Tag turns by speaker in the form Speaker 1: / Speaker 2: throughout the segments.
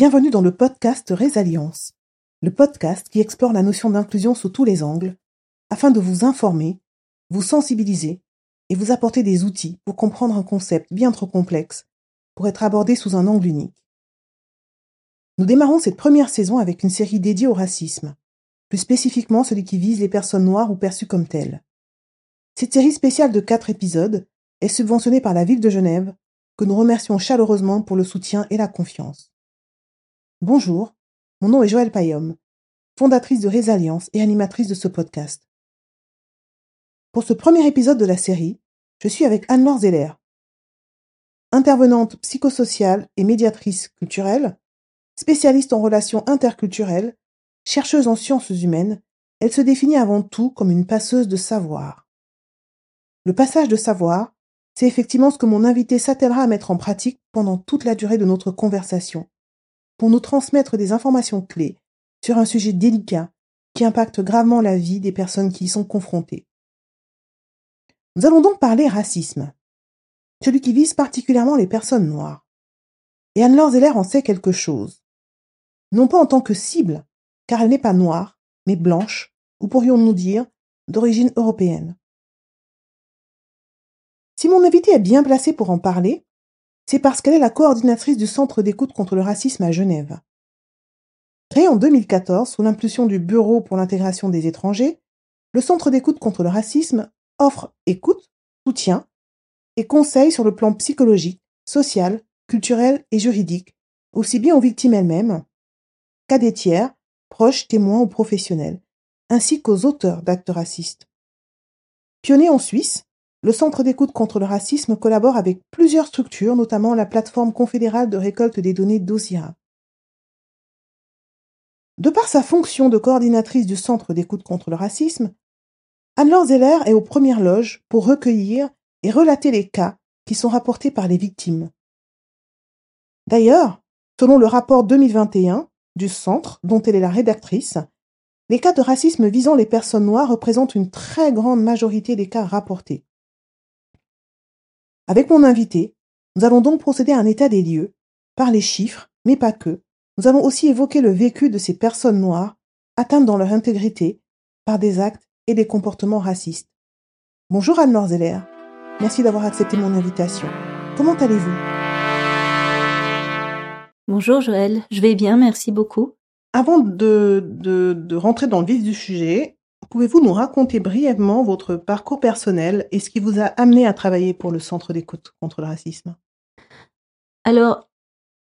Speaker 1: Bienvenue dans le podcast Résalliance, le podcast qui explore la notion d'inclusion sous tous les angles, afin de vous informer, vous sensibiliser et vous apporter des outils pour comprendre un concept bien trop complexe pour être abordé sous un angle unique. Nous démarrons cette première saison avec une série dédiée au racisme, plus spécifiquement celui qui vise les personnes noires ou perçues comme telles. Cette série spéciale de quatre épisodes est subventionnée par la ville de Genève, que nous remercions chaleureusement pour le soutien et la confiance. Bonjour, mon nom est Joëlle Payom, fondatrice de Résalliance et animatrice de ce podcast. Pour ce premier épisode de la série, je suis avec Anne-Laure Zeller. Intervenante psychosociale et médiatrice culturelle, spécialiste en relations interculturelles, chercheuse en sciences humaines, elle se définit avant tout comme une passeuse de savoir. Le passage de savoir, c'est effectivement ce que mon invité s'attellera à mettre en pratique pendant toute la durée de notre conversation pour nous transmettre des informations clés sur un sujet délicat qui impacte gravement la vie des personnes qui y sont confrontées. Nous allons donc parler racisme, celui qui vise particulièrement les personnes noires. Et Anne-Laure Zeller en sait quelque chose. Non pas en tant que cible, car elle n'est pas noire, mais blanche, ou pourrions-nous dire d'origine européenne. Si mon invité est bien placé pour en parler, c'est parce qu'elle est la coordinatrice du Centre d'écoute contre le racisme à Genève. Créé en 2014 sous l'impulsion du Bureau pour l'intégration des étrangers, le Centre d'écoute contre le racisme offre écoute, soutien et conseils sur le plan psychologique, social, culturel et juridique, aussi bien aux victimes elles-mêmes qu'à des tiers, proches, témoins ou professionnels, ainsi qu'aux auteurs d'actes racistes. Pionnier en Suisse, le Centre d'écoute contre le racisme collabore avec plusieurs structures, notamment la plateforme confédérale de récolte des données d'OSIRA. De par sa fonction de coordinatrice du Centre d'écoute contre le racisme, Anne-Laure Zeller est aux premières loges pour recueillir et relater les cas qui sont rapportés par les victimes. D'ailleurs, selon le rapport 2021 du Centre, dont elle est la rédactrice, les cas de racisme visant les personnes noires représentent une très grande majorité des cas rapportés. Avec mon invité, nous allons donc procéder à un état des lieux, par les chiffres, mais pas que. Nous allons aussi évoquer le vécu de ces personnes noires, atteintes dans leur intégrité, par des actes et des comportements racistes. Bonjour Anne-Laure Zeller. Merci d'avoir accepté mon invitation. Comment allez-vous?
Speaker 2: Bonjour Joël, je vais bien, merci beaucoup.
Speaker 1: Avant de, de, de rentrer dans le vif du sujet, pouvez-vous nous raconter brièvement votre parcours personnel et ce qui vous a amené à travailler pour le Centre d'écoute contre le racisme?
Speaker 2: Alors,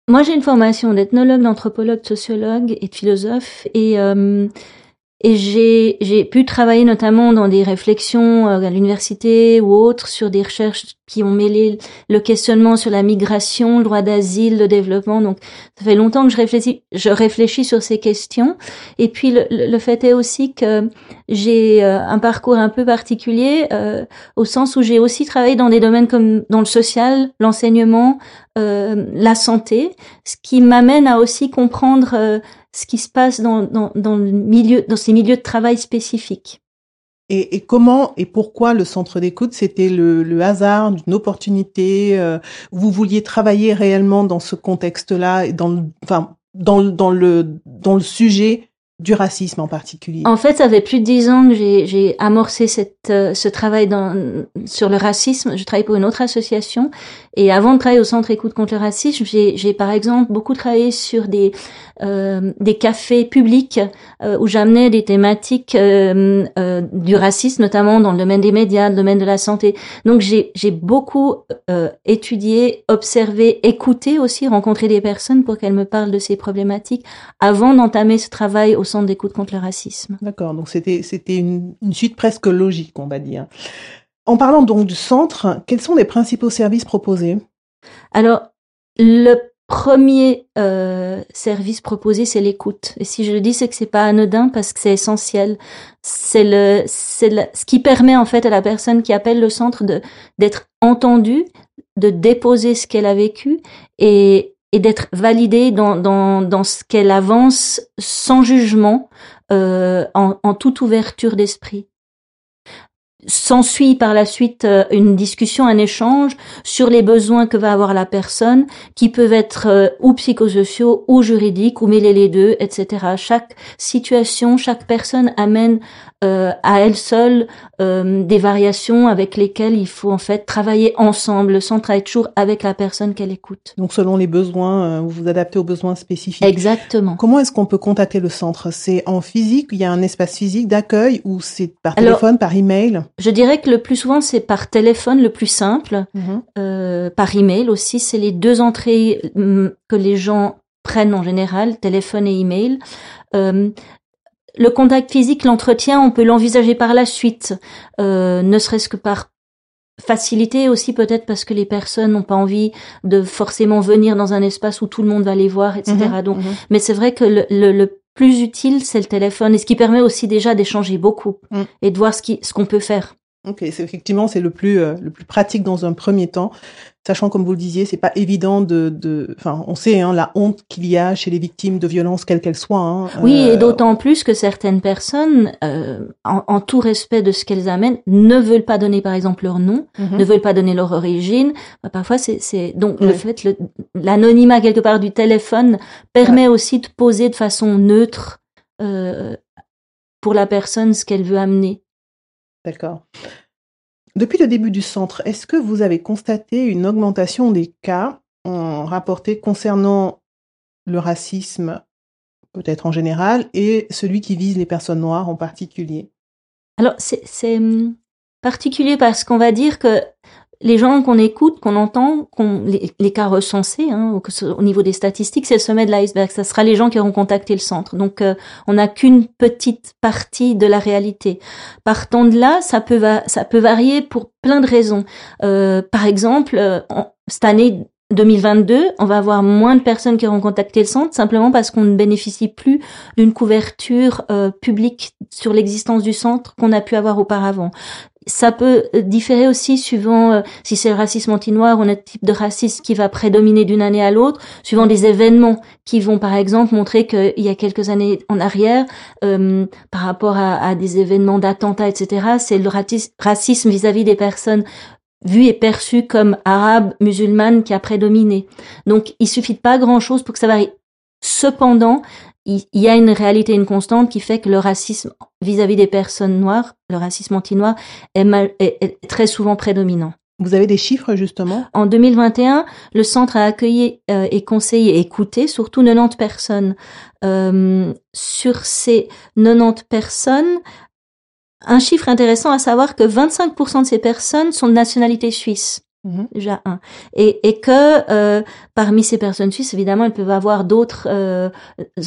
Speaker 2: moi j'ai une formation d'ethnologue, d'anthropologue, de sociologue et de philosophe et euh, et j'ai pu travailler notamment dans des réflexions euh, à l'université ou autres sur des recherches qui ont mêlé le questionnement sur la migration, le droit d'asile, le développement. Donc ça fait longtemps que je réfléchis je réfléchis sur ces questions. Et puis le, le fait est aussi que j'ai euh, un parcours un peu particulier euh, au sens où j'ai aussi travaillé dans des domaines comme dans le social, l'enseignement, euh, la santé, ce qui m'amène à aussi comprendre ce qui se passe dans, dans, dans, le milieu, dans ces milieux de travail spécifiques.
Speaker 1: Et, et comment et pourquoi le centre d'écoute C'était le, le, hasard d'une opportunité euh, Vous vouliez travailler réellement dans ce contexte-là, dans, enfin, dans, dans le dans le sujet du racisme en particulier?
Speaker 2: En fait, ça fait plus de dix ans que j'ai amorcé cette, euh, ce travail dans, sur le racisme. Je travaille pour une autre association et avant de travailler au Centre Écoute contre le racisme, j'ai par exemple beaucoup travaillé sur des euh, des cafés publics euh, où j'amenais des thématiques euh, euh, du racisme, notamment dans le domaine des médias, le domaine de la santé. Donc j'ai beaucoup étudié, observé, écouté aussi, rencontré des personnes pour qu'elles me parlent de ces problématiques avant d'entamer ce travail au Centre d'écoute contre le racisme.
Speaker 1: D'accord, donc c'était c'était une, une suite presque logique, on va dire. En parlant donc du centre, quels sont les principaux services proposés?
Speaker 2: Alors, le premier euh, service proposé, c'est l'écoute. Et si je le dis, c'est que c'est pas anodin parce que c'est essentiel. C'est le, c'est ce qui permet en fait à la personne qui appelle le centre de d'être entendue, de déposer ce qu'elle a vécu et, et d'être validée dans, dans, dans ce qu'elle avance sans jugement, euh, en, en toute ouverture d'esprit s'ensuit par la suite euh, une discussion, un échange sur les besoins que va avoir la personne, qui peuvent être euh, ou psychosociaux ou juridiques ou mêler les deux, etc. Chaque situation, chaque personne amène euh, à elle seule euh, des variations avec lesquelles il faut en fait travailler ensemble. Le centre est toujours avec la personne qu'elle écoute.
Speaker 1: Donc selon les besoins, vous vous adaptez aux besoins spécifiques.
Speaker 2: Exactement.
Speaker 1: Comment est-ce qu'on peut contacter le centre? C'est en physique, il y a un espace physique d'accueil ou c'est par téléphone, par email?
Speaker 2: je dirais que le plus souvent c'est par téléphone, le plus simple, mhm. euh, par email aussi. C'est les deux entrées mm, que les gens prennent en général, téléphone et email. Euh, le contact physique, l'entretien, on peut l'envisager par la suite, euh, ne serait-ce que par facilité aussi peut-être parce que les personnes n'ont pas envie de forcément venir dans un espace où tout le monde va les voir, etc. Mhm. Donc, mhm. mais c'est vrai que le, le plus utile, c'est le téléphone, et ce qui permet aussi déjà d'échanger beaucoup mm. et de voir ce qui, ce qu'on peut faire.
Speaker 1: Ok, c'est effectivement c'est le plus euh, le plus pratique dans un premier temps, sachant comme vous le disiez, c'est pas évident de de, enfin on sait hein, la honte qu'il y a chez les victimes de violences quelles qu'elles soient. Hein,
Speaker 2: oui, et euh, d'autant plus que certaines personnes, euh, en, tout respect de ce qu'elles amènent, ne veulent pas donner par exemple leur nom, mhm. ne veulent pas donner leur origine. Bah, parfois c'est c'est donc le fait l'anonymat quelque part du téléphone permet aussi de poser de façon neutre pour la personne ce qu'elle veut amener.
Speaker 1: D'accord. Depuis le début du centre, est-ce que vous avez constaté une augmentation des cas rapportés concernant le racisme, peut-être en général, et celui qui vise les personnes noires en particulier?
Speaker 2: Alors, c'est hum, particulier parce qu'on va dire que les gens qu'on écoute, qu'on entend, qu'on les, cas recensés hein, au, niveau des statistiques, c'est le sommet de l'iceberg. Ça sera les gens qui auront contacté le centre. Donc, euh, on n'a qu'une petite partie de la réalité. Partant de là, ça peut varier pour plein de raisons. Euh, par exemple, euh, cette année 2022, on va avoir moins de personnes qui auront contacté le centre simplement parce qu'on ne bénéficie plus d'une couverture publique sur l'existence du centre qu'on a pu avoir auparavant ça peut euh, différer aussi suivant euh, si c'est le racisme anti-noir ou un type de racisme qui va prédominer d'une année à l'autre, suivant des événements qui vont par exemple montrer qu'il y a quelques années en arrière, euh, par rapport à, des événements d'attentats, etc., c'est le racisme vis-à-vis des personnes vues et perçues comme arabes, musulmanes qui a prédominé. Donc il suffit de pas grand-chose pour que ça varie. Cependant, il y a une réalité, une constante qui fait que le racisme vis-à-vis des personnes noires, le racisme anti-noir, est, très souvent prédominant.
Speaker 1: Vous avez des chiffres justement?
Speaker 2: En 2021, le centre a accueilli euh, et conseillé et écouté surtout 90 personnes. Euh, sur ces 90 personnes, un chiffre intéressant à savoir que 25% de ces personnes sont de nationalité suisse. Mhm. Un. Et, et que euh, parmi ces personnes suisses, évidemment, elles peuvent avoir d'autres euh,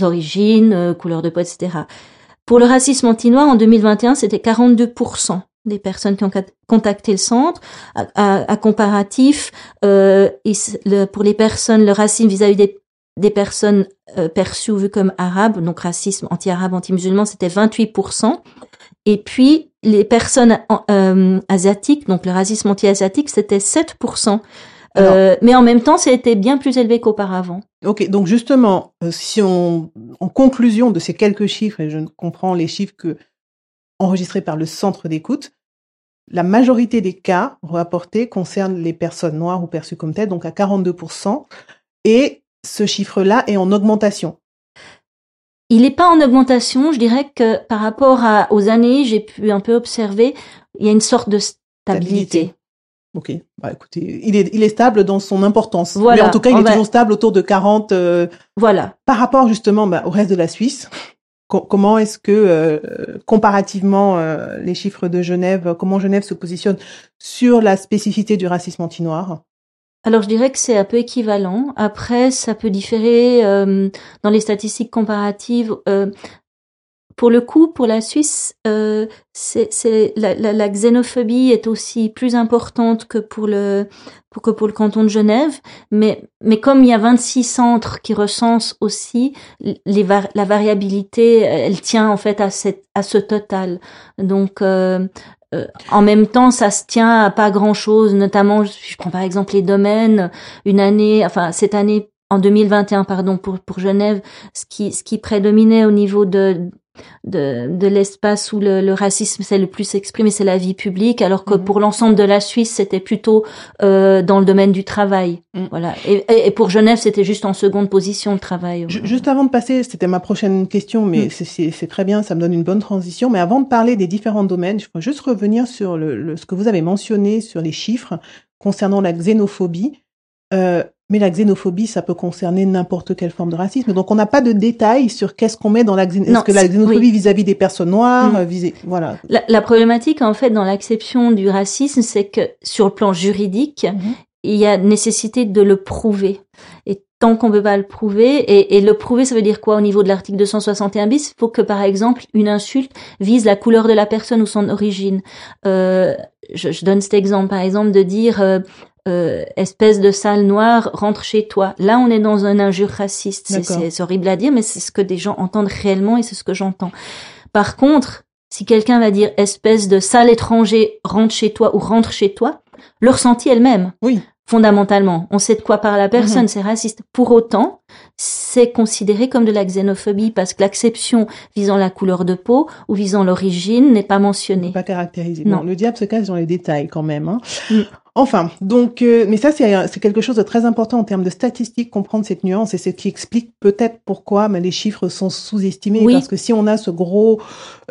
Speaker 2: origines, euh, couleurs de peau, etc. Pour le racisme anti-noir, en 2021, c'était 42% des personnes qui ont contacté le centre. À, à, comparatif, euh, pour les personnes, le racisme vis-à-vis des, des personnes perçues ou vues comme arabes, donc racisme anti-arabe, anti-musulman, c'était 28%. Et puis, les personnes euh, asiatiques, donc le racisme anti-asiatique, c'était 7%. Euh, mais en même temps, c'était bien plus élevé qu'auparavant.
Speaker 1: Ok, donc justement, euh, si on, en conclusion de ces quelques chiffres, et je comprends les chiffres que enregistrés par le centre d'écoute, la majorité des cas rapportés concernent les personnes noires ou perçues comme telles, donc à 42%, et ce chiffre-là est en augmentation.
Speaker 2: Il n'est pas en augmentation. Je dirais que par rapport à, aux années, j'ai pu un peu observer, il y a une sorte de stabilité.
Speaker 1: Ok, bah écoutez, il est, il est stable dans son importance. Voilà. Mais en tout cas, il est toujours stable autour de 40. Euh,
Speaker 2: voilà.
Speaker 1: Par rapport justement bah, au reste de la Suisse, comment est-ce que euh, comparativement euh, les chiffres de Genève, comment Genève se positionne sur la spécificité du racisme anti-noir?
Speaker 2: Alors je dirais que c'est un peu équivalent. Après, ça peut différer euh, dans les statistiques comparatives. Euh, pour le coup, pour la Suisse, euh, la, la, la, xénophobie est aussi plus importante que pour le pour que pour le canton de Genève. Mais mais comme il y a 26 centres qui recensent aussi les la variabilité, elle tient en fait à cette à ce total. Donc euh, euh, en même temps, ça se tient à pas grand-chose, notamment, je prends par exemple les domaines, une année, enfin cette année en 2021, pardon, pour, pour Genève, ce qui, ce qui prédominait au niveau de, de, de l'espace où le, le racisme s'est le plus exprimé, c'est la vie publique, alors que
Speaker 1: Mhm.
Speaker 2: pour l'ensemble de la Suisse, c'était plutôt euh, dans le domaine du travail.
Speaker 1: Mhm.
Speaker 2: Voilà. Et, pour Genève, c'était juste en seconde position le travail.
Speaker 1: Ju- Juste avant de passer, c'était ma prochaine question, mais
Speaker 2: Mm.
Speaker 1: c'est- très bien, ça me donne une bonne transition. Mais avant de parler des différents domaines, je voudrais juste revenir sur le, le- ce que vous avez mentionné sur les chiffres concernant la xénophobie. Euh, mais la xénophobie, ça peut concerner n'importe quelle forme de racisme. Donc, on n'a pas de détails sur qu'est-ce qu'on met dans la xénophobie.
Speaker 2: Non,
Speaker 1: Est-ce que la
Speaker 2: c'est-
Speaker 1: xénophobie
Speaker 2: oui.
Speaker 1: vis-à-vis des personnes noires,
Speaker 2: Mm.
Speaker 1: euh, visé, voilà.
Speaker 2: La, la problématique, en fait, dans l'acception du racisme, c'est que sur le plan juridique,
Speaker 1: Mhm.
Speaker 2: il y a nécessité de le prouver. Et tant qu'on peut pas le prouver, et, et le prouver, ça veut dire quoi au niveau de l'article 261 bis? Il faut que, par exemple, une insulte vise la couleur de la personne ou son origine. Euh, je, je donne cet exemple, par exemple, de dire euh, euh, espèce de sale noire, rentre chez toi. Là, on est dans un injure raciste. C'est- horrible à dire, mais c'est ce que des gens entendent réellement et c'est ce que j'entends. Par contre, si quelqu'un va dire espèce de sale étranger, rentre chez toi ou rentre chez toi, le ressenti est le même.
Speaker 1: Oui.
Speaker 2: Fondamentalement, on sait de quoi parle la personne, c'est raciste. Pour autant, c'est considéré comme de la xénophobie parce que l'acception visant la couleur de peau ou visant l'origine n'est pas mentionnée.
Speaker 1: Pas caractérisé.
Speaker 2: Non.
Speaker 1: Bon, le diable se cache dans les détails quand même. Hein.
Speaker 2: Mm.
Speaker 1: Enfin, donc, euh, mais ça c'est quelque chose de très important en termes de statistiques, comprendre cette nuance et ce qui explique peut-être pourquoi mais les chiffres sont sous-estimés
Speaker 2: Oui.
Speaker 1: parce que si on a ce gros,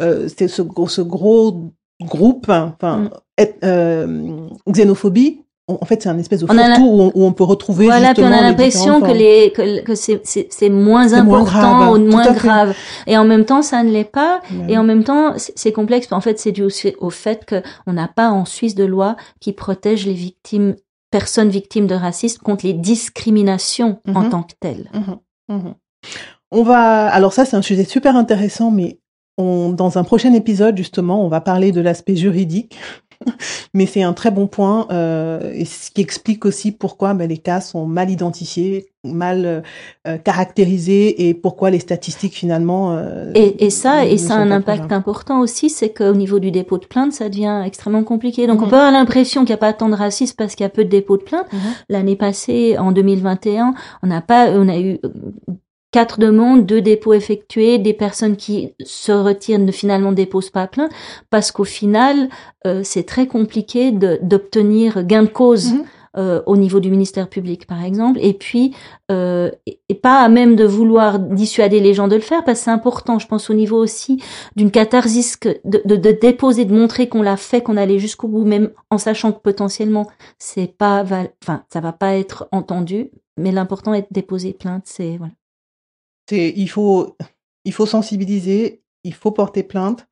Speaker 1: euh, ce, gros- ce gros groupe, hein, enfin,
Speaker 2: Mm.
Speaker 1: euh, xénophobie. On- En fait, c'est un espèce de
Speaker 2: On la-
Speaker 1: où, on, où on peut retrouver
Speaker 2: Voilà, puis on
Speaker 1: justement
Speaker 2: a l'impression que
Speaker 1: formes.
Speaker 2: les que, que c'est moins important
Speaker 1: grave,
Speaker 2: ou moins
Speaker 1: fait.
Speaker 2: grave. Et en même temps, ça ne l'est pas.
Speaker 1: Ouais.
Speaker 2: Et en même temps, c'est complexe. En fait, c'est dû aussi au fait que on n'a pas en Suisse de loi qui protège les victimes, personnes victimes de racisme contre les discriminations en
Speaker 1: Mhm.
Speaker 2: tant que telles.
Speaker 1: Mhm, mhm. On va, alors ça c'est un sujet super intéressant, mais on, dans un prochain épisode justement, on va parler de l'aspect juridique. Mais c'est un très bon point, euh, et ce qui explique aussi pourquoi ben, les cas sont mal identifiés, mal euh, caractérisés, et pourquoi les statistiques finalement. euh,
Speaker 2: Et, et ça, et ça a un impact important aussi, c'est qu'au niveau du dépôt de plainte, ça devient extrêmement compliqué. Donc, on
Speaker 1: Mhm.
Speaker 2: peut avoir l'impression qu'il n'y a pas tant de racisme parce qu'il y a peu de dépôts de plainte.
Speaker 1: Mhm.
Speaker 2: L'année passée, en 2021, on n'a pas, on a eu quatre demandes, deux dépôts effectués, des personnes qui se retirent ne finalement déposent pas plainte parce qu'au final, euh, c'est très compliqué d'obtenir gain de cause.
Speaker 1: Mhm.
Speaker 2: euh, au niveau du ministère public, par exemple, et puis euh, et, pas à même de vouloir dissuader les gens de le faire, parce que c'est important. Je pense au niveau aussi d'une catharsis que de, de, de déposer, de montrer qu'on l'a fait, qu'on allait jusqu'au bout, même en sachant que potentiellement c'est pas, enfin, ça va pas être entendu, mais l'important est de déposer plainte. C'est voilà.
Speaker 1: Il faut, il faut sensibiliser, il faut porter plainte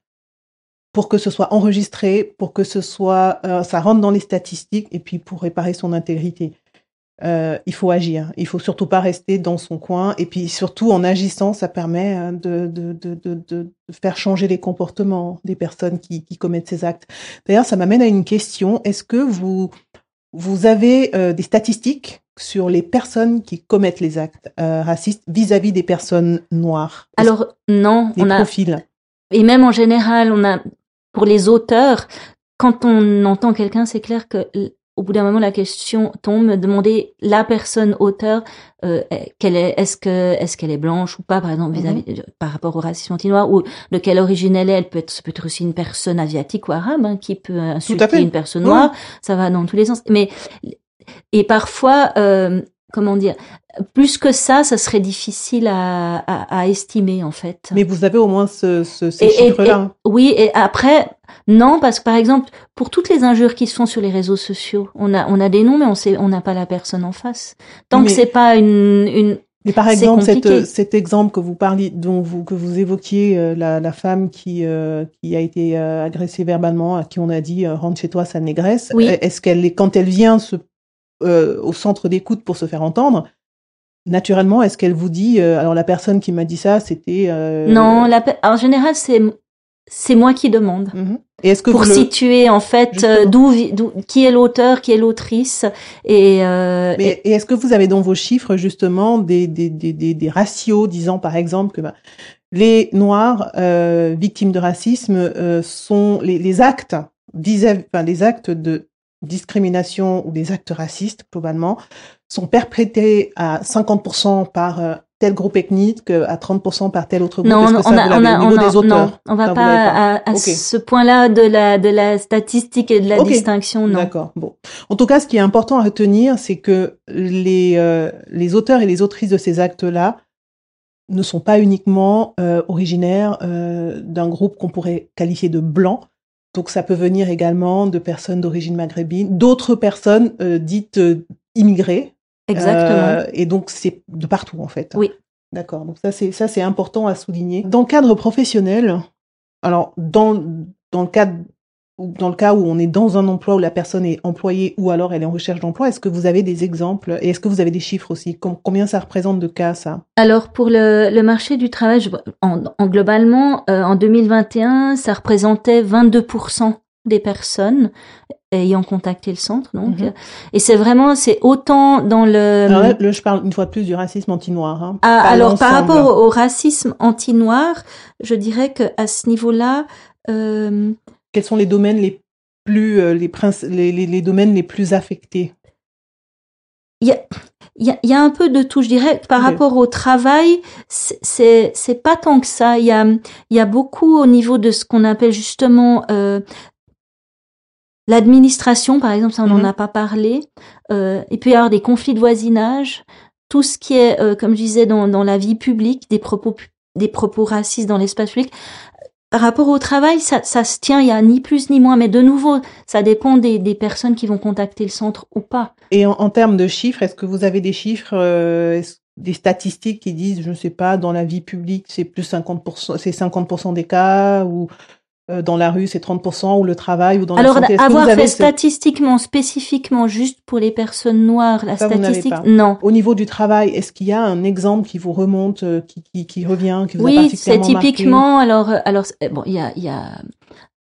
Speaker 1: pour que ce soit enregistré, pour que ce soit, euh, ça rentre dans les statistiques et puis pour réparer son intégrité. Euh, il faut agir. Il faut surtout pas rester dans son coin et puis surtout en agissant, ça permet euh, de, de, de, de, de faire changer les comportements des personnes qui, qui commettent ces actes. D'ailleurs, ça m'amène à une question. Est-ce que vous vous avez euh, des statistiques sur les personnes qui commettent les actes euh, racistes vis-à-vis des personnes noires
Speaker 2: Alors non,
Speaker 1: les
Speaker 2: on a
Speaker 1: profils?
Speaker 2: et même en général, on a pour les auteurs, quand on entend quelqu'un, c'est clair que au bout d'un moment, la question tombe, demander la personne auteur, euh, qu'elle est, est-ce que, est-ce qu'elle est blanche ou pas, par exemple, vis-à-vis,
Speaker 1: Mhm.
Speaker 2: par rapport au racisme anti-noir, ou de quelle origine elle est, elle peut être, peut être aussi une personne asiatique ou arabe, hein, qui peut insulter une personne
Speaker 1: Oui.
Speaker 2: noire, ça va dans tous les sens. Mais, et parfois, euh, comment dire, plus que ça, ça serait difficile à, à, à estimer, en fait.
Speaker 1: Mais vous avez au moins ce, ce, ces chiffres-là.
Speaker 2: Oui, et après, non, parce que par exemple, pour toutes les injures qui se font sur les réseaux sociaux, on a, on a des noms, mais on sait, on n'a pas la personne en face. Tant
Speaker 1: Mais-
Speaker 2: que c'est pas une, une,
Speaker 1: Mais par exemple, cette, cet exemple que vous parliez, dont vous que vous évoquiez, euh, la, la femme qui euh, qui a été euh, agressée verbalement, à qui on a dit rentre chez toi, sale négresse.
Speaker 2: Oui.
Speaker 1: Est-ce qu'elle est quand elle vient se, au centre d'écoute pour se faire entendre, naturellement, est-ce qu'elle vous dit euh, alors la personne qui m'a dit ça, c'était euh,
Speaker 2: non, la, en général, c'est, c'est moi qui demande.
Speaker 1: mhm. Et est-ce que
Speaker 2: Pour
Speaker 1: le-
Speaker 2: situer, en fait, euh, d'où, qui est l'auteur, qui est l'autrice, et, euh,
Speaker 1: Mais et est-ce que vous avez dans vos chiffres justement des, des, des, des, des ratios disant par exemple que bah, les Noirs euh, victimes de racisme euh, sont les, les actes enfin, les actes de discrimination ou des actes racistes globalement sont perpétrés à 50% par euh, tel groupe ethnique à 30% par tel autre groupe
Speaker 2: Non, on
Speaker 1: que ça,
Speaker 2: a,
Speaker 1: vous
Speaker 2: on
Speaker 1: l'avez
Speaker 2: a,
Speaker 1: au niveau
Speaker 2: on a-
Speaker 1: des auteurs?
Speaker 2: non, on va pas à, ce point-là de la de la statistique et de la distinction, non.
Speaker 1: D'accord. Bon. En tout cas, ce qui est important à retenir, c'est que les, euh, les auteurs et les autrices de ces actes-là ne sont pas uniquement euh, originaires euh, d'un groupe qu'on pourrait qualifier de blanc. Donc, ça peut venir également de personnes d'origine maghrébine, d'autres personnes euh, dites euh, immigrées.
Speaker 2: Exactement.
Speaker 1: Euh, et donc, c'est de partout, en fait.
Speaker 2: Oui.
Speaker 1: D'accord. Donc, ça, c'est, ça, c'est important à souligner. Dans le cadre professionnel, alors, dans, dans le cadre dans le cas où on est dans un emploi où la personne est employée ou alors elle est en recherche d'emploi, est-ce que vous avez des exemples et est-ce que vous avez des chiffres aussi? Com- Combien ça représente de cas ça?
Speaker 2: Alors pour le, le marché du travail, je vois- en, en globalement, euh, en 2021, ça représentait 22% des personnes ayant contacté le centre. Donc,
Speaker 1: Mhm.
Speaker 2: et c'est vraiment, c'est autant dans le.
Speaker 1: Alors là, là, je parle une fois de plus du racisme anti-noir. Hein,
Speaker 2: Ah, alors par rapport au, au racisme anti-noir, je dirais que à ce niveau-là, euh,
Speaker 1: Quels sont les domaines les plus euh, les, les, les, les domaines les plus affectés?
Speaker 2: Il y a, il y, a, il y a un peu de tout. Je dirais que par rapport au travail, c'est- c'est c'est pas tant que ça. Il y a il y a beaucoup au niveau de ce qu'on appelle justement euh, l'administration, par exemple, ça on n'en
Speaker 1: Mhm.
Speaker 2: a pas parlé. Euh, il peut y avoir des conflits de voisinage, tout ce qui est, euh, comme je disais, dans, dans la vie publique, des propos des propos racistes dans l'espace public. Par rapport au travail, ça, ça se tient, il y a ni plus ni moins, mais de nouveau, ça dépend des, des personnes qui vont contacter le centre ou pas.
Speaker 1: Et en, en termes de chiffres, est-ce que vous avez des chiffres, euh, des statistiques qui disent, je ne sais pas, dans la vie publique, c'est plus 50%, c'est 50% des cas, ou dans la rue, c'est 30%, ou le travail, ou dans
Speaker 2: Alors,
Speaker 1: la santé. Vous
Speaker 2: avoir fait
Speaker 1: ce-
Speaker 2: statistiquement, spécifiquement, juste pour les personnes noires, la
Speaker 1: Ça,
Speaker 2: statistique,
Speaker 1: pas.
Speaker 2: non.
Speaker 1: Au niveau du travail, est-ce qu'il y a un exemple qui vous remonte, euh, qui, qui, qui revient, qui vous a
Speaker 2: Oui, c'est
Speaker 1: particulièrement marqué
Speaker 2: typiquement, alors, euh, alors, c'est- bon, il y a, il y a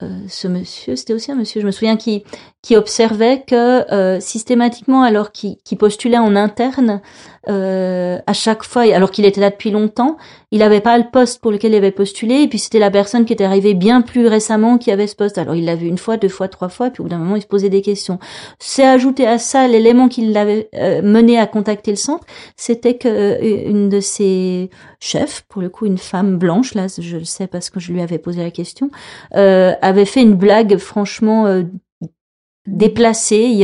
Speaker 2: euh, ce monsieur, c'était aussi un monsieur, je me souviens, qui, qui observait que euh, systématiquement, alors qu'il qu'il postulait en interne, euh, à chaque fois, et alors qu'il était là depuis longtemps, il n'avait pas le poste pour lequel il avait postulé, et puis c'était la personne qui était arrivée bien plus récemment qui avait ce poste. Alors il l'a vu une fois, deux fois, trois fois, puis au bout d'un moment, il se posait des questions. C'est ajouté à ça l'élément qui l'avait euh, mené à contacter le centre, c'était que euh, une de ses chefs, pour le coup une femme blanche, là je le sais parce que je lui avais posé la question, euh, avait fait une blague franchement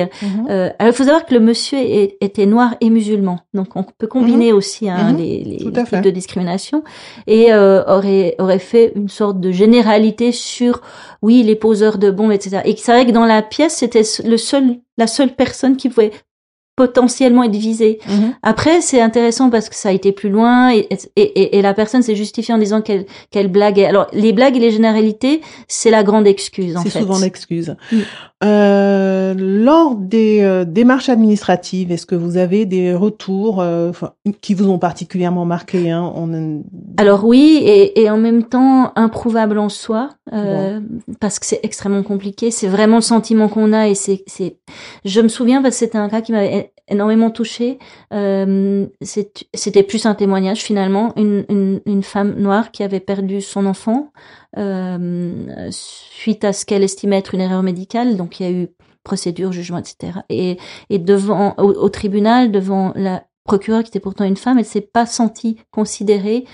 Speaker 2: a-
Speaker 1: Mhm.
Speaker 2: euh, alors, il faut savoir que le monsieur est- était noir et musulman, donc on peut combiner aussi hein,
Speaker 1: Mhm.
Speaker 2: les, les types
Speaker 1: fait.
Speaker 2: de discrimination et euh, aurait aurait fait une sorte de généralité sur oui les poseurs de bombes, etc. Et c'est vrai que dans la pièce c'était le seul la seule personne qui pouvait potentiellement être visée.
Speaker 1: Mhm.
Speaker 2: Après, c'est intéressant parce que ça a été plus loin et, et, et, et la personne s'est justifiée en disant qu'elle qu'elle blaguait. Alors, les blagues et les généralités, c'est la grande excuse, en
Speaker 1: C'est
Speaker 2: fait.
Speaker 1: souvent l'excuse.
Speaker 2: Mm.
Speaker 1: Euh, lors des euh, démarches administratives, est-ce que vous avez des retours euh, qui vous ont particulièrement marqué hein, on...
Speaker 2: Alors oui, et, et en même temps improuvable en soi, euh, parce que c'est extrêmement compliqué. C'est vraiment le sentiment qu'on a et c'est. Je me souviens parce que c'était un cas qui m'avait énormément touchée. Euh, c'était plus un témoignage finalement, une, une, une femme noire qui avait perdu son enfant euh, suite à ce qu'elle estimait être une erreur médicale. Donc il y a eu procédure, jugement, etc. Et, et devant au, tribunal, devant la procureure qui était pourtant une femme, elle s'est pas sentie considérée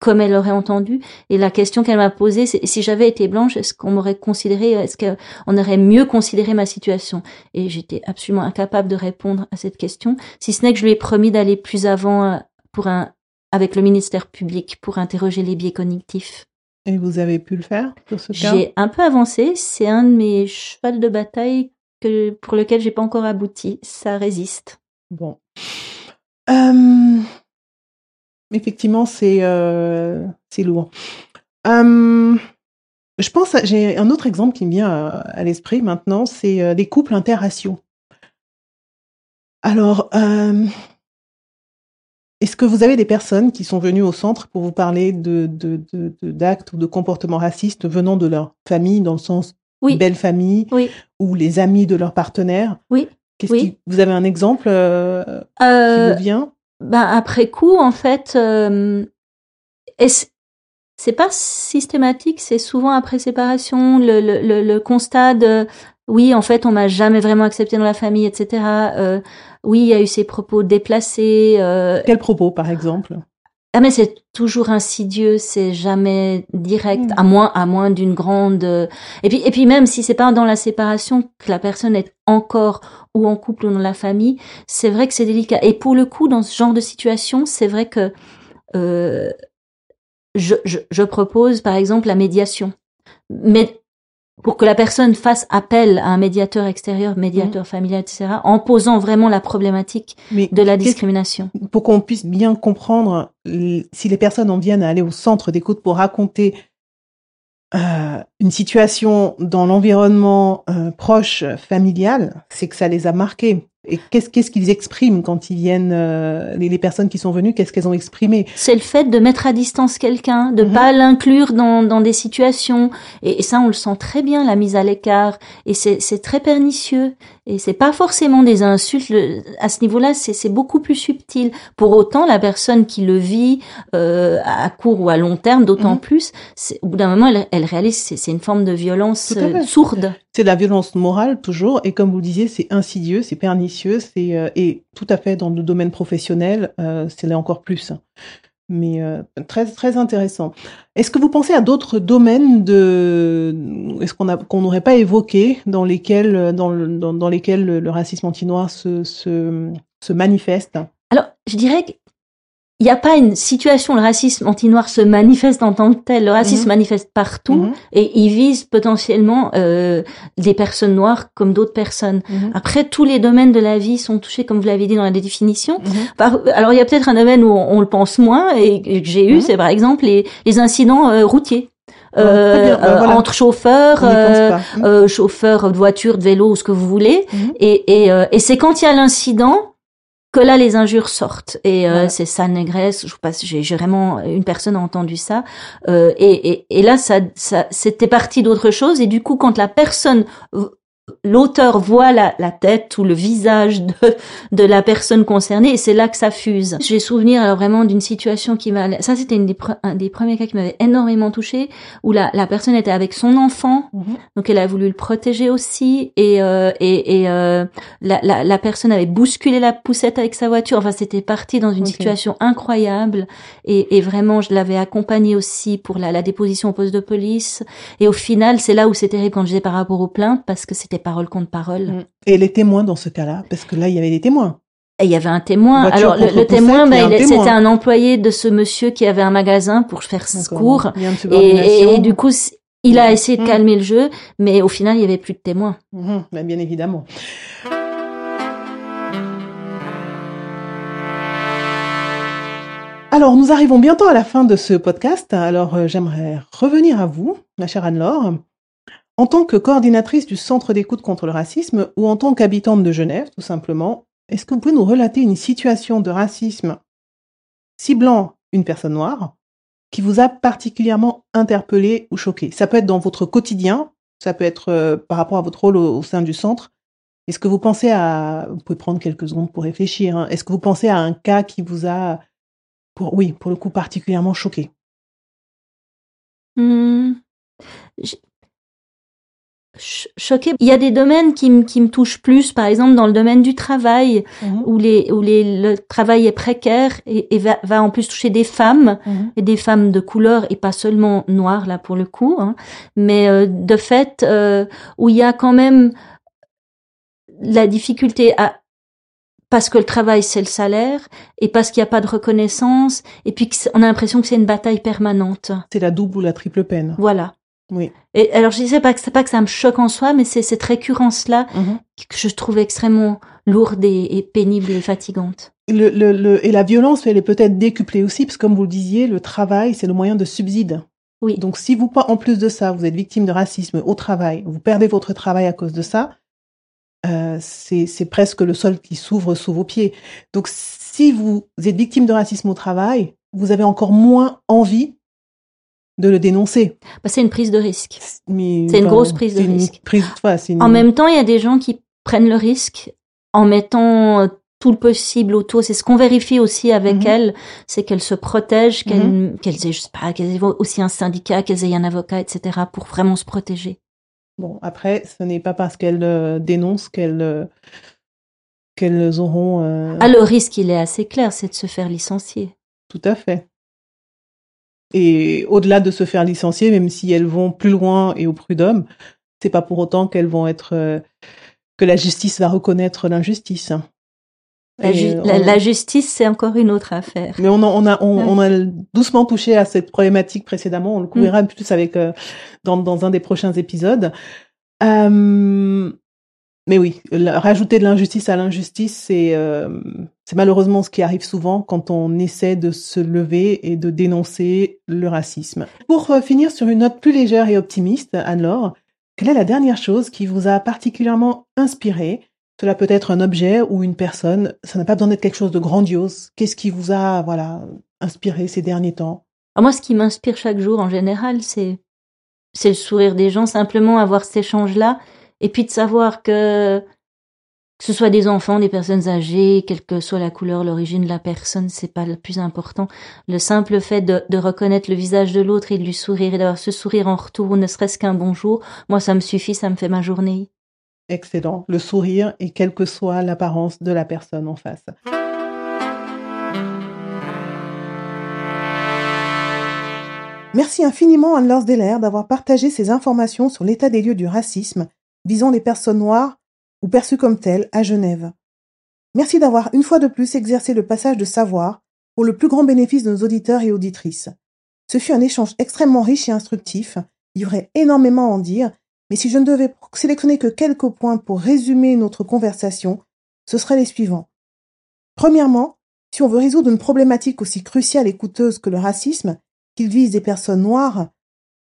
Speaker 2: comme elle aurait entendu. Et la question qu'elle m'a posée, c'est si j'avais été blanche, est-ce qu'on m'aurait considéré, est-ce qu'on aurait mieux considéré ma situation? Et j'étais absolument incapable de répondre à cette question, si ce n'est que je lui ai promis d'aller plus avant euh, pour un, avec le ministère public pour interroger les biais cognitifs.
Speaker 1: Et vous avez pu le faire sur ce cas
Speaker 2: J'ai un peu avancé, c'est un de mes chevals de bataille que, pour lequel j'ai pas encore abouti. Ça résiste.
Speaker 1: Bon. Euh, Effectivement, c'est euh, lourd. Euh, je pense, j'ai un autre exemple qui me vient à, à l'esprit maintenant, c'est euh, les couples interraciaux. Alors, euh, est-ce que vous avez des personnes qui sont venues au centre pour vous parler de d'actes ou de comportements racistes venant de leur famille, dans le sens
Speaker 2: Oui.
Speaker 1: belle famille,
Speaker 2: Oui.
Speaker 1: ou les amis de leur partenaire?
Speaker 2: Oui.
Speaker 1: Qu'est-ce
Speaker 2: Oui.
Speaker 1: qui, vous avez un exemple euh, qui
Speaker 2: Euh,
Speaker 1: vous vient?
Speaker 2: ben après coup, en fait, euh, est-ce- c'est pas systématique, c'est souvent après séparation, le, le, le, le constat de oui, en fait, on m'a jamais vraiment accepté dans la famille, etc. Euh, oui, il y a eu ces propos déplacés. euh,
Speaker 1: Quel propos, par exemple?
Speaker 2: Ah mais c'est toujours insidieux, c'est jamais direct,
Speaker 1: Mm.
Speaker 2: à moins à moins d'une grande. euh, Et puis et puis même si c'est pas dans la séparation que la personne est encore ou en couple ou dans la famille, c'est vrai que c'est délicat. Et pour le coup, dans ce genre de situation, c'est vrai que euh, je, je je propose par exemple la médiation, mais pour que la personne fasse appel à un médiateur extérieur, médiateur familial, etc., en posant vraiment la problématique
Speaker 1: Mais
Speaker 2: de la discrimination.
Speaker 1: pour qu'on puisse bien comprendre si les personnes en viennent à aller au centre d'écoute pour raconter euh, une situation dans l'environnement euh, proche familial, c'est que ça les a marqués. Et qu'est-ce qu'est-ce qu'ils expriment quand ils viennent, euh, les, les personnes qui sont venues, qu'est-ce qu'elles ont exprimé?
Speaker 2: C'est le fait de mettre à distance quelqu'un, de
Speaker 1: Mhm.
Speaker 2: pas l'inclure dans, dans des situations. Et, et ça, on le sent très bien, la mise à l'écart. Et c'est c'est très pernicieux. Et c'est pas forcément des insultes. Le- à ce niveau-là, c'est c'est beaucoup plus subtil. Pour autant, la personne qui le vit euh, à court ou à long terme, d'autant
Speaker 1: Mhm.
Speaker 2: plus, au bout d'un moment, elle, elle réalise c'est c'est une forme de violence euh, sourde.
Speaker 1: C'est de la violence morale toujours, et comme vous le disiez, c'est insidieux, c'est pernicieux, c'est euh, et tout à fait dans le domaine professionnel, euh, c'est là encore plus. Mais euh, très très intéressant. Est-ce que vous pensez à d'autres domaines de, est-ce qu'on n'aurait pas évoqué dans lesquels dans, le- dans, lesquels le, racisme anti-noir se, se se manifeste?
Speaker 2: Alors, je dirais qu'il n'y a pas une situation où le racisme anti-noir se manifeste en tant que tel. Le racisme
Speaker 1: Mhm.
Speaker 2: manifeste partout.
Speaker 1: Mhm,
Speaker 2: et il vise potentiellement euh, des personnes noires comme d'autres personnes.
Speaker 1: mhm,
Speaker 2: Après, tous les domaines de la vie sont touchés, comme vous l'avez dit dans la définition.
Speaker 1: mhm.
Speaker 2: Par- alors, il y a peut-être un domaine où on, on le pense moins et que j'ai eu, c'est par exemple les, les incidents euh, routiers.
Speaker 1: Bien, bah,
Speaker 2: Euh,
Speaker 1: voilà.
Speaker 2: entre chauffeurs, euh, euh, chauffeurs de voiture, de vélo, ou ce que vous voulez.
Speaker 1: Mhm.
Speaker 2: Et, et, euh, et c'est quand il y a l'incident que là les injures sortent. Et euh, c'est ça négresse. Je sais pas j'ai j'ai vraiment une personne a entendu ça. Euh, et, et, et là ça, ça c'était parti d'autre chose. Et du coup quand la personne l'auteur voit la, la tête ou le visage de, de la personne concernée et c'est là que ça fuse. J'ai souvenir alors vraiment d'une situation qui m'a... Ça c'était une des un des premiers cas qui m'avait énormément touchée où la, la personne était avec son enfant
Speaker 1: Mhm.
Speaker 2: donc elle a voulu le protéger aussi et euh, et, et euh, la, la, la personne avait bousculé la poussette avec sa voiture. Enfin c'était parti dans une situation incroyable et, et vraiment je l'avais accompagnée aussi pour la, la déposition au poste de police et au final c'est là où c'est terrible quand je disais par rapport aux plaintes parce que c'était parole contre parole.
Speaker 1: Mhm. Et les témoins dans ce cas-là, parce que là il y avait des témoins.
Speaker 2: Et il y avait un témoin.
Speaker 1: Voiture
Speaker 2: Alors le, témoin,
Speaker 1: témoin.
Speaker 2: c'était un employé de ce monsieur qui avait un magasin pour faire
Speaker 1: de
Speaker 2: Et, et, et du coup, il a essayé de
Speaker 1: Mhm.
Speaker 2: calmer le jeu, mais au final, il y avait plus de témoins.
Speaker 1: Ben, bien évidemment. Alors, nous arrivons bientôt à la fin de ce podcast. Alors, euh, j'aimerais revenir à vous, ma chère Anne-Laure. En tant que coordinatrice du Centre d'écoute contre le racisme ou en tant qu'habitante de Genève, tout simplement, est-ce que vous pouvez nous relater une situation de racisme ciblant une personne noire qui vous a particulièrement interpellé ou choqué? Ça peut être dans votre quotidien, ça peut être euh, par rapport à votre rôle au, sein du centre. Est-ce que vous pensez à, vous pouvez prendre quelques secondes pour réfléchir, hein. est-ce que vous pensez à un cas qui vous a, oui, pour le coup, particulièrement choqué?
Speaker 2: Hmm. Choquée. Il y a des domaines qui, me- qui me touchent plus, par exemple dans le domaine du travail, où, les, où les, le travail est précaire et, et va, va en plus toucher des femmes.
Speaker 1: Mhm.
Speaker 2: et des femmes de couleur et pas seulement noires là pour le coup, hein, mais euh, de fait euh, où il y a quand même la difficulté à parce que le travail c'est le salaire et parce qu'il n'y a pas de reconnaissance et puis on a l'impression que c'est une bataille permanente.
Speaker 1: C'est la double ou la triple peine.
Speaker 2: Voilà.
Speaker 1: Oui.
Speaker 2: Et alors je disais pas que c'est pas que ça me choque en soi, mais c'est cette récurrence là
Speaker 1: Mhm.
Speaker 2: que je trouve extrêmement lourde et, et pénible et fatigante.
Speaker 1: Le, le, le- et la violence, elle est peut-être décuplée aussi, parce que comme vous le disiez, le travail, c'est le moyen de subside.
Speaker 2: Oui.
Speaker 1: Donc, si vous, pas en plus de ça, vous êtes victime de racisme au travail, vous perdez votre travail à cause de ça, euh, c'est c'est presque le sol qui s'ouvre sous vos pieds. Donc, si vous êtes victime de racisme au travail, vous avez encore moins envie de le dénoncer.
Speaker 2: Bah, c'est une prise de risque.
Speaker 1: Mais,
Speaker 2: C'est une grosse prise de risque.
Speaker 1: prise- une-
Speaker 2: En même temps, il y a des gens qui prennent le risque en mettant euh, tout le possible autour. C'est ce qu'on vérifie aussi avec
Speaker 1: Mhm.
Speaker 2: elles, c'est qu'elles se protègent, qu'elles qu'elles aient, je sais pas, qu'elles aient aussi un syndicat, qu'elles aient un avocat, etc., pour vraiment se protéger.
Speaker 1: Bon, après, ce n'est pas parce qu'elles euh, dénoncent qu'elles euh, qu'elles auront... euh,
Speaker 2: Ah, le risque, il est assez clair, c'est de se faire licencier.
Speaker 1: Tout à fait. Et au-delà de se faire licencier, même si elles vont plus loin et au prud'homme, c'est pas pour autant qu'elles vont être euh, que la justice va reconnaître l'injustice.
Speaker 2: La, justice, c'est encore une autre affaire.
Speaker 1: Mais on, on a on, a doucement touché à cette problématique précédemment. On le couvrira mm. plus avec euh, dans, dans un des prochains épisodes. Euh, mais oui, rajouter de l'injustice à l'injustice, c'est euh, malheureusement ce qui arrive souvent quand on essaie de se lever et de dénoncer le racisme. Pour euh, finir sur une note plus légère et optimiste, Anne-Laure, quelle est la dernière chose qui vous a particulièrement inspiré? Cela peut être un objet ou une personne, ça n'a pas besoin d'être quelque chose de grandiose. Qu'est-ce qui vous a voilà inspiré ces derniers temps?
Speaker 2: Moi, ce qui m'inspire chaque jour en général, c'est c'est le sourire des gens, simplement avoir cet échange-là et puis de savoir que que ce soit des enfants, des personnes âgées, quelle que soit la couleur, l'origine de la personne, c'est pas le plus important. Le simple fait de, reconnaître le visage de l'autre et de lui sourire et d'avoir ce sourire en retour, ne serait-ce qu'un bonjour, moi ça me suffit, ça me fait ma journée.
Speaker 1: Excellent. Le sourire et quelle que soit l'apparence de la personne en face. Merci infiniment Anne-Laure Deller d'avoir partagé ces informations sur l'état des lieux du racisme visant les personnes noires ou perçues comme telles à Genève. Merci d'avoir une fois de plus exercé le passage de savoir pour le plus grand bénéfice de nos auditeurs et auditrices. Ce fut un échange extrêmement riche et instructif. Il y aurait énormément à en dire, mais si je ne devais sélectionner que quelques points pour résumer notre conversation, ce seraient les suivants. Premièrement, si on veut résoudre une problématique aussi cruciale et coûteuse que le racisme, qu'il vise des personnes noires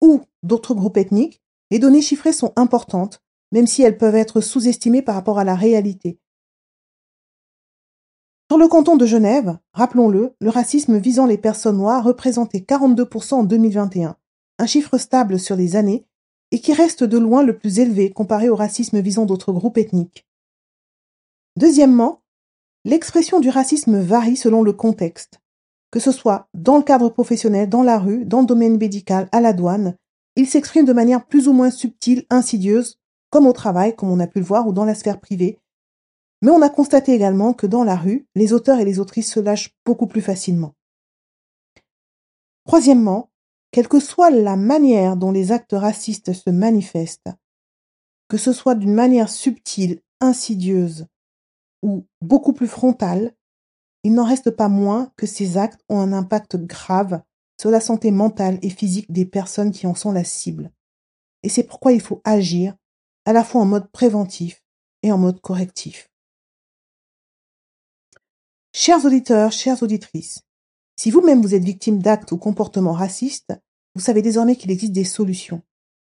Speaker 1: ou d'autres groupes ethniques, les données chiffrées sont importantes même si elles peuvent être sous-estimées par rapport à la réalité. Sur le canton de Genève, rappelons-le, le racisme visant les personnes noires représentait 42% en 2021, un chiffre stable sur les années et qui reste de loin le plus élevé comparé au racisme visant d'autres groupes ethniques. Deuxièmement, l'expression du racisme varie selon le contexte, que ce soit dans le cadre professionnel, dans la rue, dans le domaine médical, à la douane, il s'exprime de manière plus ou moins subtile, insidieuse, comme au travail, comme on a pu le voir, ou dans la sphère privée. Mais on a constaté également que dans la rue, les auteurs et les autrices se lâchent beaucoup plus facilement. Troisièmement, quelle que soit la manière dont les actes racistes se manifestent, que ce soit d'une manière subtile, insidieuse ou beaucoup plus frontale, il n'en reste pas moins que ces actes ont un impact grave sur la santé mentale et physique des personnes qui en sont la cible. Et c'est pourquoi il faut agir à la fois en mode préventif et en mode correctif. Chers auditeurs, chères auditrices, si vous-même vous êtes victime d'actes ou comportements racistes, vous savez désormais qu'il existe des solutions.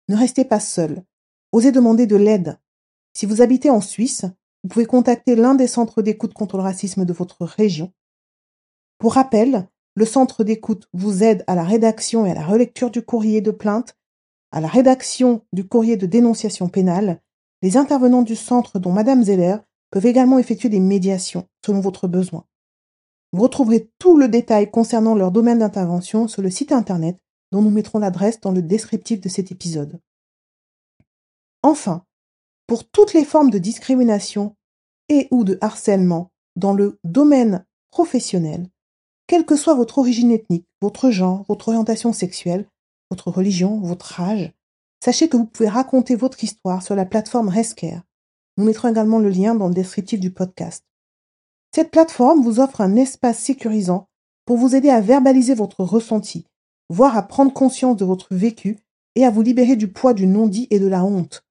Speaker 1: Ne restez pas seul. Osez demander de l'aide. Si vous habitez en Suisse, vous pouvez contacter l'un des centres d'écoute contre le racisme de votre région. Pour rappel, le centre d'écoute vous aide à la rédaction et à la relecture du courrier de plainte à la rédaction du courrier de dénonciation pénale, les intervenants du centre, dont Madame Zeller, peuvent également effectuer des médiations selon votre besoin. Vous retrouverez tout le détail concernant leur domaine d'intervention sur le site internet dont nous mettrons l'adresse dans le descriptif de cet épisode. Enfin, pour toutes les formes de discrimination et ou de harcèlement dans le domaine professionnel, quelle que soit votre origine ethnique, votre genre, votre orientation sexuelle, votre religion, votre âge, sachez que vous pouvez raconter votre histoire sur la plateforme Rescare. Nous mettrons également le lien dans le descriptif du podcast. Cette plateforme vous offre un espace sécurisant pour vous aider à verbaliser votre ressenti, voire à prendre conscience de votre vécu et à vous libérer du poids du non-dit et de la honte.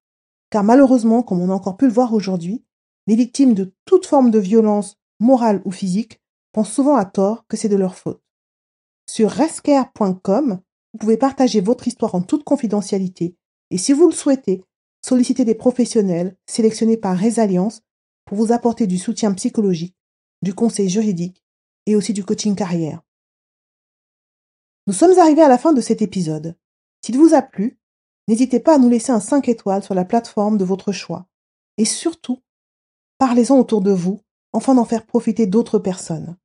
Speaker 1: Car malheureusement, comme on a encore pu le voir aujourd'hui, les victimes de toute forme de violence, morale ou physique, pensent souvent à tort que c'est de leur faute. Sur rescare.com, vous pouvez partager votre histoire en toute confidentialité et si vous le souhaitez, solliciter des professionnels sélectionnés par Résalliance pour vous apporter du soutien psychologique, du conseil juridique et aussi du coaching carrière. Nous sommes arrivés à la fin de cet épisode. S'il vous a plu, n'hésitez pas à nous laisser un 5 étoiles sur la plateforme de votre choix. Et surtout, parlez-en autour de vous afin d'en faire profiter d'autres personnes.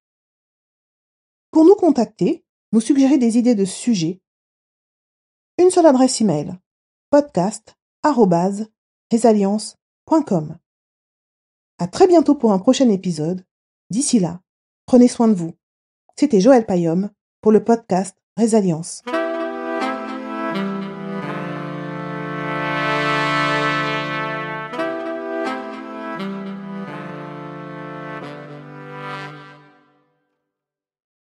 Speaker 1: Pour nous contacter, nous suggérer des idées de sujets une seule adresse email podcast@resalliance.com. À très bientôt pour un prochain épisode. D'ici là, prenez soin de vous. C'était Joël Payom pour le podcast Résalience.